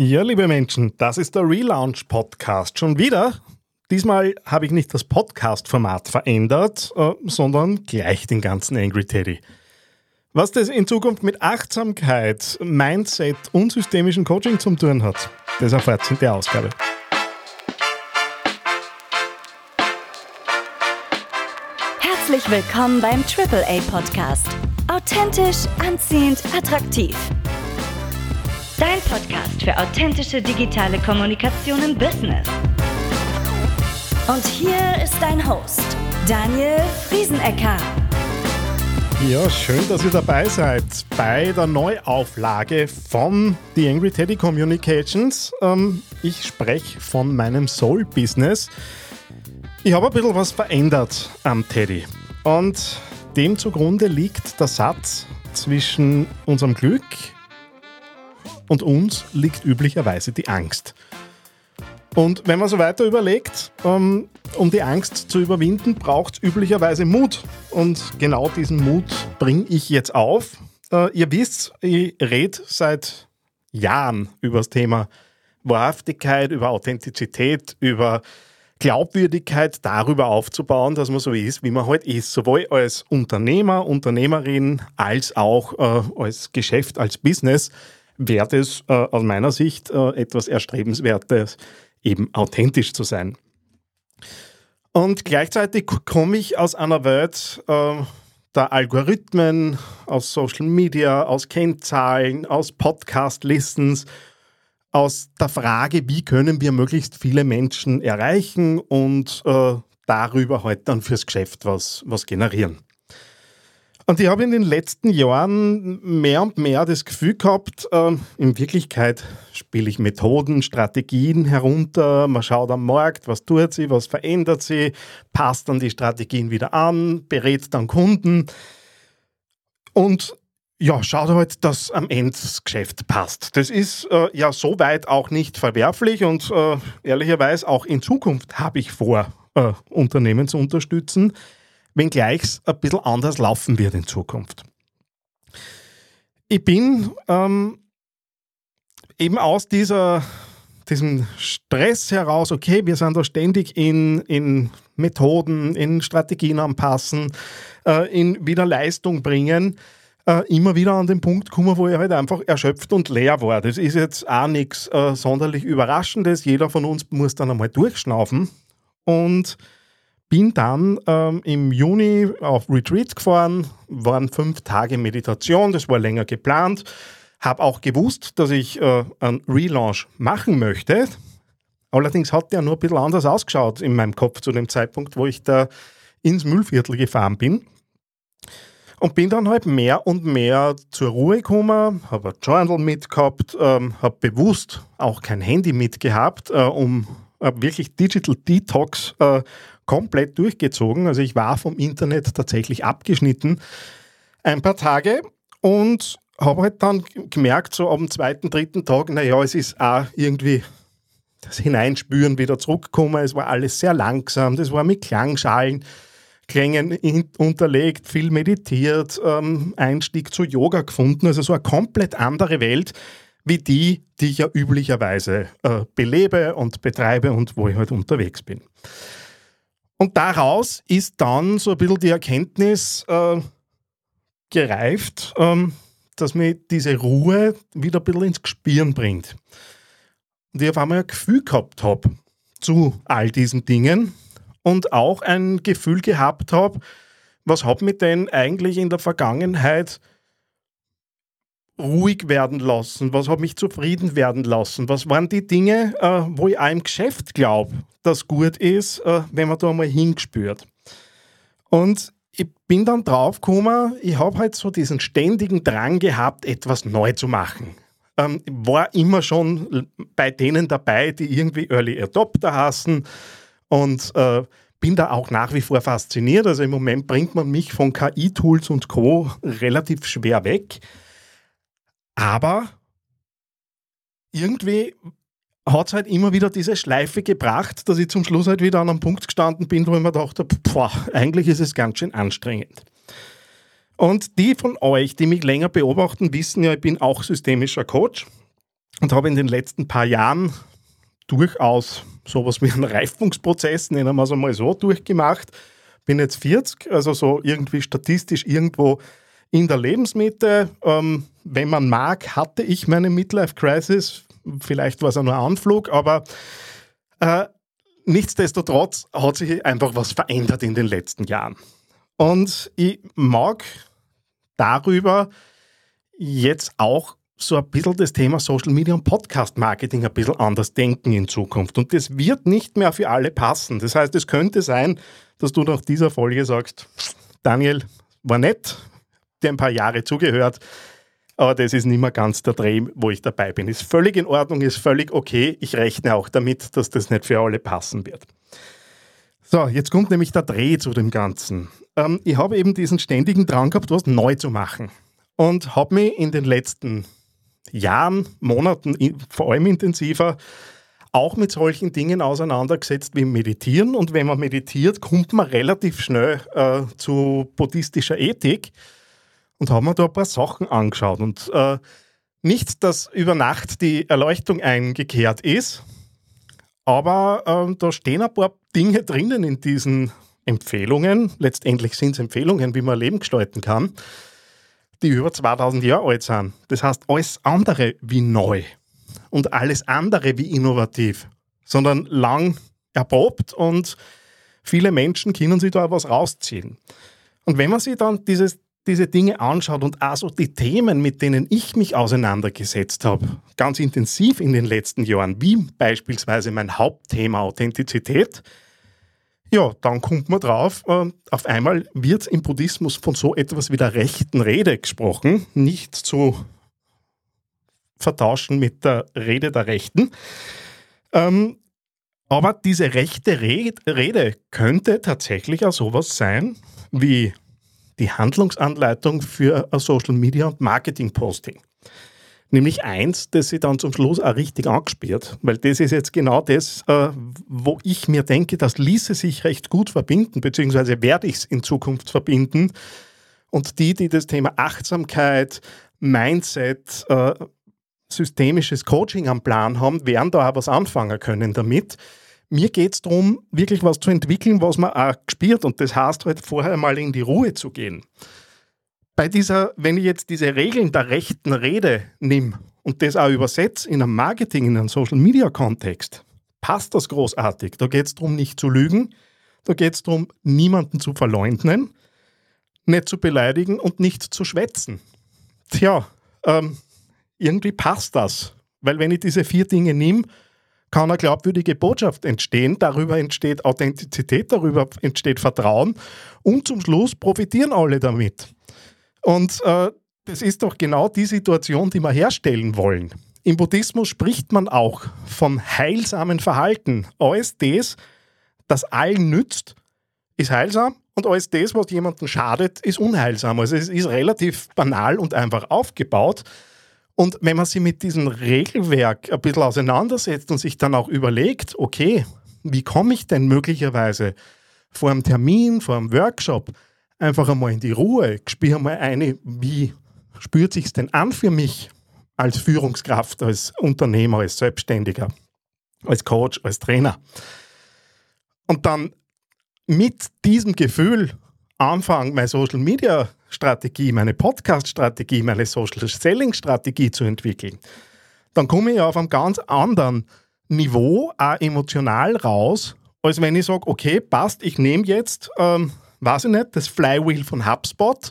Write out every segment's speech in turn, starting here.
Ja, liebe Menschen, das ist der Relaunch Podcast. Schon wieder. Diesmal habe ich nicht das Podcast-Format verändert, äh, sondern gleich den ganzen Angry Teddy. Was das in Zukunft mit Achtsamkeit, Mindset und systemischem Coaching zu tun hat, das erfahrt in der Ausgabe. Herzlich willkommen beim AAA Podcast. Authentisch, anziehend, attraktiv Dein Podcast für authentische digitale Kommunikation im Business. Und hier ist dein Host, Daniel Friesenecker. Ja, schön, dass ihr dabei seid bei der Neuauflage von The Angry Teddy Communications. Ähm, ich spreche von meinem Soul-Business. Ich habe ein bisschen was verändert am Teddy. Und dem zugrunde liegt der Satz zwischen unserem Glück und uns liegt üblicherweise die Angst. Und wenn man so weiter überlegt, ähm, um die Angst zu überwinden, braucht es üblicherweise Mut. Und genau diesen Mut bringe ich jetzt auf. Äh, ihr wisst, ich rede seit Jahren über das Thema Wahrhaftigkeit, über Authentizität, über Glaubwürdigkeit darüber aufzubauen, dass man so ist, wie man heute halt ist, sowohl als Unternehmer, Unternehmerin, als auch äh, als Geschäft, als Business wäre es äh, aus meiner Sicht äh, etwas Erstrebenswertes, eben authentisch zu sein. Und gleichzeitig komme ich aus einer Welt äh, der Algorithmen, aus Social Media, aus Kennzahlen, aus Podcast-Listens, aus der Frage, wie können wir möglichst viele Menschen erreichen und äh, darüber halt dann fürs Geschäft was, was generieren. Und ich habe in den letzten Jahren mehr und mehr das Gefühl gehabt, äh, in Wirklichkeit spiele ich Methoden, Strategien herunter, man schaut am Markt, was tut sie, was verändert sie, passt dann die Strategien wieder an, berät dann Kunden. Und ja, schaut halt, dass am Ende das Geschäft passt. Das ist äh, ja soweit auch nicht verwerflich und äh, ehrlicherweise auch in Zukunft habe ich vor, äh, Unternehmen zu unterstützen wenngleich es ein bisschen anders laufen wird in Zukunft. Ich bin ähm, eben aus dieser, diesem Stress heraus, okay, wir sind da ständig in, in Methoden, in Strategien anpassen, äh, in wieder Leistung bringen, äh, immer wieder an den Punkt kommen, wo ich halt einfach erschöpft und leer war. Das ist jetzt auch nichts äh, sonderlich Überraschendes. Jeder von uns muss dann einmal durchschnaufen und bin dann ähm, im Juni auf Retreat gefahren, waren fünf Tage Meditation, das war länger geplant. Habe auch gewusst, dass ich äh, einen Relaunch machen möchte. Allerdings hat der nur ein bisschen anders ausgeschaut in meinem Kopf zu dem Zeitpunkt, wo ich da ins Müllviertel gefahren bin. Und bin dann halt mehr und mehr zur Ruhe gekommen, habe ein Journal mitgehabt, ähm, habe bewusst auch kein Handy mitgehabt, äh, um äh, wirklich Digital Detox äh, komplett durchgezogen. Also ich war vom Internet tatsächlich abgeschnitten ein paar Tage und habe halt dann gemerkt, so am zweiten, dritten Tag, naja, es ist auch irgendwie das Hineinspüren wieder zurückgekommen. Es war alles sehr langsam, das war mit Klangschalen, Klängen unterlegt, viel meditiert, ähm, Einstieg zu Yoga gefunden. Also so eine komplett andere Welt, wie die, die ich ja üblicherweise äh, belebe und betreibe und wo ich halt unterwegs bin. Und daraus ist dann so ein bisschen die Erkenntnis äh, gereift, ähm, dass mir diese Ruhe wieder ein bisschen ins Gespüren bringt. Und ich auf einmal ein Gefühl gehabt habe zu all diesen Dingen und auch ein Gefühl gehabt habe, was hat mich denn eigentlich in der Vergangenheit ruhig werden lassen? Was hat mich zufrieden werden lassen? Was waren die Dinge, äh, wo ich auch im Geschäft glaube, dass gut ist, äh, wenn man da mal hingespürt? Und ich bin dann draufgekommen, ich habe halt so diesen ständigen Drang gehabt, etwas neu zu machen. Ähm, war immer schon bei denen dabei, die irgendwie Early Adopter hassen und äh, bin da auch nach wie vor fasziniert. Also im Moment bringt man mich von KI-Tools und Co. relativ schwer weg. Aber irgendwie hat es halt immer wieder diese Schleife gebracht, dass ich zum Schluss halt wieder an einem Punkt gestanden bin, wo ich mir dachte, boah, eigentlich ist es ganz schön anstrengend. Und die von euch, die mich länger beobachten, wissen ja, ich bin auch systemischer Coach. und habe in den letzten paar Jahren durchaus sowas wie einen Reifungsprozess, nennen wir es einmal so, durchgemacht. Bin jetzt 40, also so irgendwie statistisch irgendwo in der Lebensmitte. Ähm, wenn man mag, hatte ich meine Midlife-Crisis. Vielleicht war es auch nur Anflug, aber äh, nichtsdestotrotz hat sich einfach was verändert in den letzten Jahren. Und ich mag darüber jetzt auch so ein bisschen das Thema Social Media und Podcast Marketing ein bisschen anders denken in Zukunft. Und das wird nicht mehr für alle passen. Das heißt, es könnte sein, dass du nach dieser Folge sagst, Daniel, war nett, dir ein paar Jahre zugehört, aber das ist nicht mehr ganz der Dreh, wo ich dabei bin. Ist völlig in Ordnung, ist völlig okay. Ich rechne auch damit, dass das nicht für alle passen wird. So, jetzt kommt nämlich der Dreh zu dem Ganzen. Ähm, ich habe eben diesen ständigen Drang gehabt, was neu zu machen. Und habe mich in den letzten Jahren, Monaten, vor allem intensiver, auch mit solchen Dingen auseinandergesetzt wie Meditieren. Und wenn man meditiert, kommt man relativ schnell äh, zu buddhistischer Ethik und haben mir da ein paar Sachen angeschaut. Und äh, nicht, dass über Nacht die Erleuchtung eingekehrt ist, aber äh, da stehen ein paar Dinge drinnen in diesen Empfehlungen. Letztendlich sind es Empfehlungen, wie man Leben gestalten kann die über 2000 Jahre alt sind. Das heißt, alles andere wie neu und alles andere wie innovativ, sondern lang erprobt und viele Menschen können sich da was rausziehen. Und wenn man sich dann dieses, diese Dinge anschaut und also die Themen, mit denen ich mich auseinandergesetzt habe, ganz intensiv in den letzten Jahren, wie beispielsweise mein Hauptthema Authentizität, ja, dann kommt man drauf, äh, auf einmal wird im Buddhismus von so etwas wie der rechten Rede gesprochen, nicht zu vertauschen mit der Rede der Rechten. Ähm, aber diese rechte Rede könnte tatsächlich auch sowas sein wie die Handlungsanleitung für ein Social Media und Marketing Posting. Nämlich eins, das sie dann zum Schluss auch richtig angespielt, weil das ist jetzt genau das, äh, wo ich mir denke, das ließe sich recht gut verbinden, beziehungsweise werde ich es in Zukunft verbinden. Und die, die das Thema Achtsamkeit, Mindset, äh, systemisches Coaching am Plan haben, werden da auch was anfangen können damit. Mir geht es darum, wirklich was zu entwickeln, was man auch gespürt. Und das heißt halt vorher mal in die Ruhe zu gehen bei dieser, wenn ich jetzt diese Regeln der rechten Rede nehme und das auch übersetze in einem Marketing, in einem Social Media Kontext, passt das großartig. Da geht es darum, nicht zu lügen, da geht es darum, niemanden zu verleugnen, nicht zu beleidigen und nicht zu schwätzen. Tja, ähm, irgendwie passt das, weil wenn ich diese vier Dinge nehme, kann eine glaubwürdige Botschaft entstehen, darüber entsteht Authentizität, darüber entsteht Vertrauen und zum Schluss profitieren alle damit. Und äh, das ist doch genau die Situation, die wir herstellen wollen. Im Buddhismus spricht man auch vom heilsamen Verhalten. Alles das, das allen nützt, ist heilsam und alles das, was jemandem schadet, ist unheilsam. Also es ist relativ banal und einfach aufgebaut. Und wenn man sich mit diesem Regelwerk ein bisschen auseinandersetzt und sich dann auch überlegt, okay, wie komme ich denn möglicherweise vor einem Termin, vor einem Workshop einfach einmal in die Ruhe, spür mal eine, wie spürt sich denn an für mich als Führungskraft, als Unternehmer, als Selbstständiger, als Coach, als Trainer. Und dann mit diesem Gefühl anfangen, meine Social Media Strategie, meine Podcast Strategie, meine Social Selling Strategie zu entwickeln, dann komme ich auf einem ganz anderen Niveau, auch emotional raus, als wenn ich sage, okay, passt, ich nehme jetzt ähm, weiß ich nicht, das Flywheel von HubSpot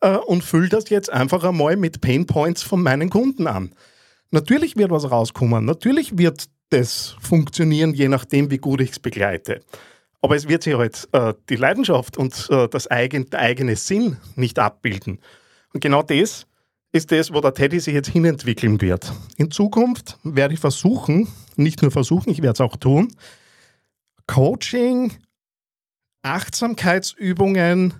äh, und fülle das jetzt einfach einmal mit Painpoints von meinen Kunden an. Natürlich wird was rauskommen, natürlich wird das funktionieren, je nachdem, wie gut ich es begleite. Aber es wird sich halt äh, die Leidenschaft und äh, das eigen, der eigene Sinn nicht abbilden. Und genau das ist das, wo der Teddy sich jetzt hinentwickeln wird. In Zukunft werde ich versuchen, nicht nur versuchen, ich werde es auch tun, Coaching Achtsamkeitsübungen,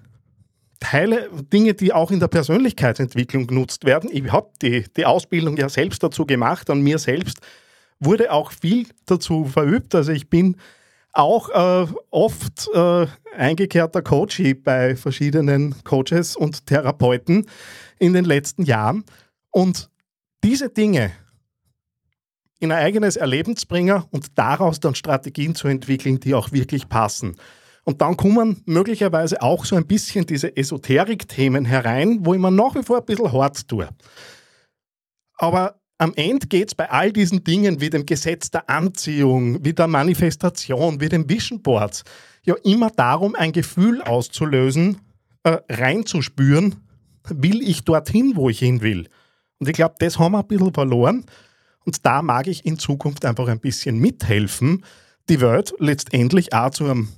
Teile, Dinge, die auch in der Persönlichkeitsentwicklung genutzt werden. Ich habe die, die Ausbildung ja selbst dazu gemacht, an mir selbst wurde auch viel dazu verübt. Also ich bin auch äh, oft äh, eingekehrter Coach bei verschiedenen Coaches und Therapeuten in den letzten Jahren. Und diese Dinge in ein eigenes Erleben zu bringen und daraus dann Strategien zu entwickeln, die auch wirklich passen. Und dann kommen möglicherweise auch so ein bisschen diese Esoterik-Themen herein, wo ich mir nach wie vor ein bisschen hart tue. Aber am Ende geht es bei all diesen Dingen wie dem Gesetz der Anziehung, wie der Manifestation, wie dem Vision Boards, ja immer darum, ein Gefühl auszulösen, äh, reinzuspüren, will ich dorthin, wo ich hin will. Und ich glaube, das haben wir ein bisschen verloren. Und da mag ich in Zukunft einfach ein bisschen mithelfen, die Welt letztendlich auch zu einem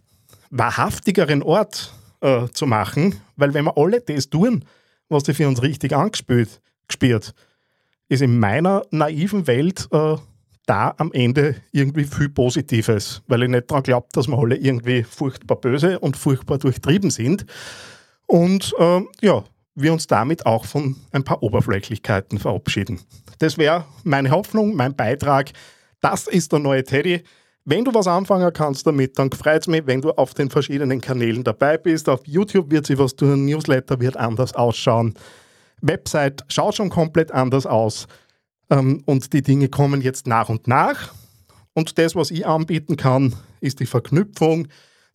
wahrhaftigeren Ort äh, zu machen, weil wenn wir alle das tun, was sie für uns richtig angespürt, gespürt, ist in meiner naiven Welt äh, da am Ende irgendwie viel Positives, weil ich nicht daran glaube, dass wir alle irgendwie furchtbar böse und furchtbar durchtrieben sind. Und äh, ja, wir uns damit auch von ein paar Oberflächlichkeiten verabschieden. Das wäre meine Hoffnung, mein Beitrag. Das ist der neue Teddy. Wenn du was anfangen kannst damit, dann freut es mich, wenn du auf den verschiedenen Kanälen dabei bist. Auf YouTube wird sich was tun, Newsletter wird anders ausschauen. Website schaut schon komplett anders aus. Ähm, und die Dinge kommen jetzt nach und nach. Und das, was ich anbieten kann, ist die Verknüpfung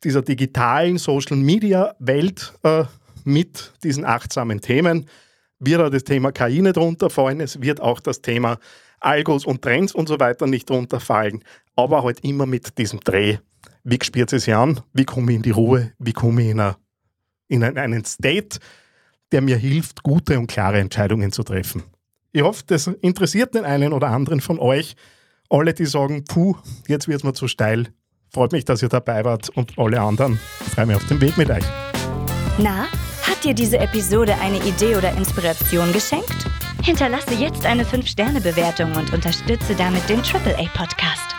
dieser digitalen Social-Media-Welt äh, mit diesen achtsamen Themen. Wird auch das Thema KI nicht runterfallen, es wird auch das Thema Algos und Trends und so weiter nicht runterfallen, aber halt immer mit diesem Dreh. Wie spürt es sich an? Wie komme ich in die Ruhe? Wie komme ich in, eine, in einen State, der mir hilft, gute und klare Entscheidungen zu treffen? Ich hoffe, das interessiert den einen oder anderen von euch. Alle, die sagen, puh, jetzt wird es mir zu steil. Freut mich, dass ihr dabei wart und alle anderen. Freue mich auf den Weg mit euch. Na, hat dir diese Episode eine Idee oder Inspiration geschenkt? Hinterlasse jetzt eine 5-Sterne-Bewertung und unterstütze damit den AAA-Podcast.